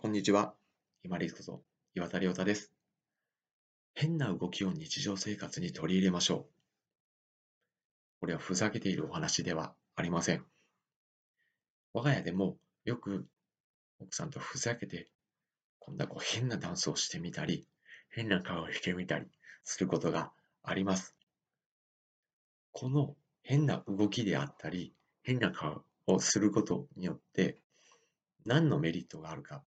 こんにちは。今リスクと岩田亮太です。変な動きを日常生活に取り入れましょう。これはふざけているお話ではありません。我が家でもよく奥さんとふざけて、こんなこう変なダンスをしてみたり、変な顔をしてみたりすることがあります。この変な動きであったり、変な顔をすることによって何のメリットがあるか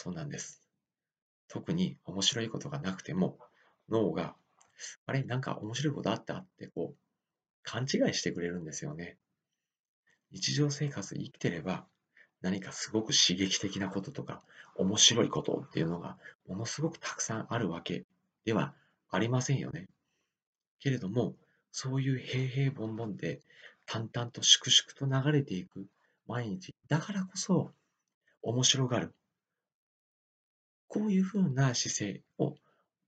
そうなんです。特に面白いことがなくても、脳が、あれ、なんか面白いことあったってこう、勘違いしてくれるんですよね。日常生活生きてれば、何かすごく刺激的なこととか、面白いことっていうのが、ものすごくたくさんあるわけではありませんよね。けれども、そういう平々凡々で、淡々と粛々と流れていく毎日だからこそ、面白がるこういうふうな姿勢を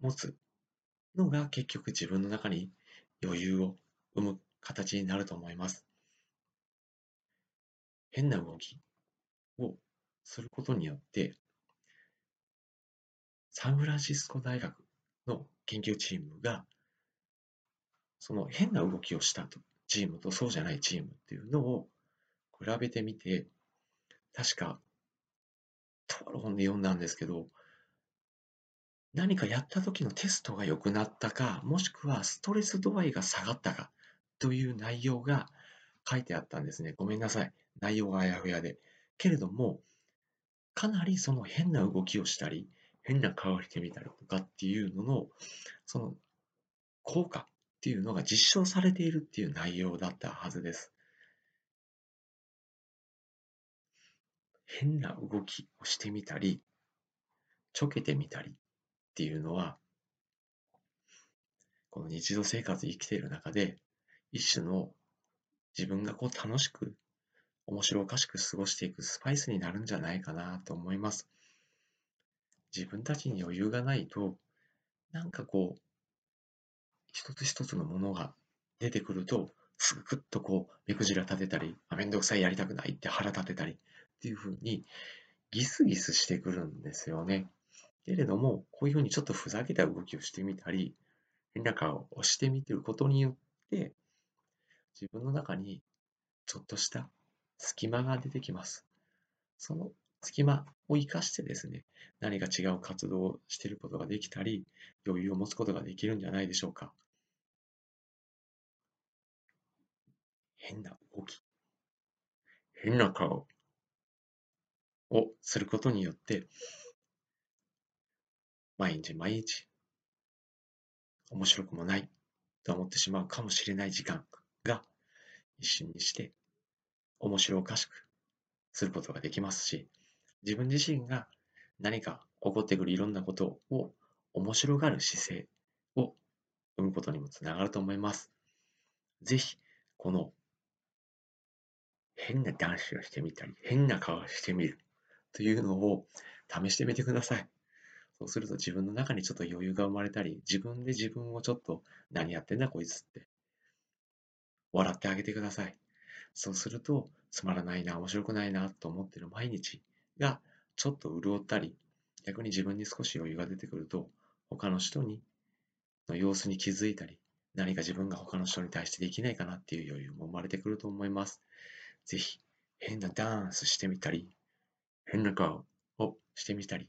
持つのが結局自分の中に余裕を生む形になると思います。変な動きをすることによって、サンフランシスコ大学の研究チームが、その変な動きをしたとチームとそうじゃないチームっていうのを比べてみて、確か、とある本で読んだんですけど、何かやった時のテストが良くなったか、もしくはストレス度合いが下がったかという内容が書いてあったんですね。ごめんなさい。内容があやふやで。けれども、かなりその変な動きをしたり、変な顔をしてみたりとかっていうのの、その効果っていうのが実証されているっていう内容だったはずです。変な動きをしてみたり、ちょけてみたりっていうのは、この日常生活生きている中で、一種の自分がこう楽しく、面白おかしく過ごしていくスパイスになるんじゃないかなと思います。自分たちに余裕がないと、なんかこう、一つ一つのものが出てくると、すぐっとこう、目くじら立てたり、めんどくさいやりたくないって腹立てたりっていうふうに、ギスギスしてくるんですよね。けれども、こういうふうにちょっとふざけた動きをしてみたり、変な顔をしてみてることによって、自分の中にちょっとした隙間が出てきます。その隙間を生かしてですね、何か違う活動をしていることができたり、余裕を持つことができるんじゃないでしょうか。変な動き、変な顔をすることによって、毎日毎日、面白くもないと思ってしまうかもしれない時間が一瞬にして面白おかしくすることができますし、自分自身が何か起こってくるいろんなことを面白がる姿勢を生むことにもつながると思います。ぜひ、この変なダンスをしてみたり、変な顔をしてみるというのを試してみてください。そうすると自分の中にちょっと余裕が生まれたり、自分で自分をちょっと何やってんだこいつって笑ってあげてください。そうするとつまらないな、面白くないなと思ってる毎日がちょっと潤ったり、逆に自分に少し余裕が出てくると、他の人にの様子に気づいたり、何か自分が他の人に対してできないかなっていう余裕も生まれてくると思います。ぜひ、変なダンスしてみたり、変な顔をしてみたり、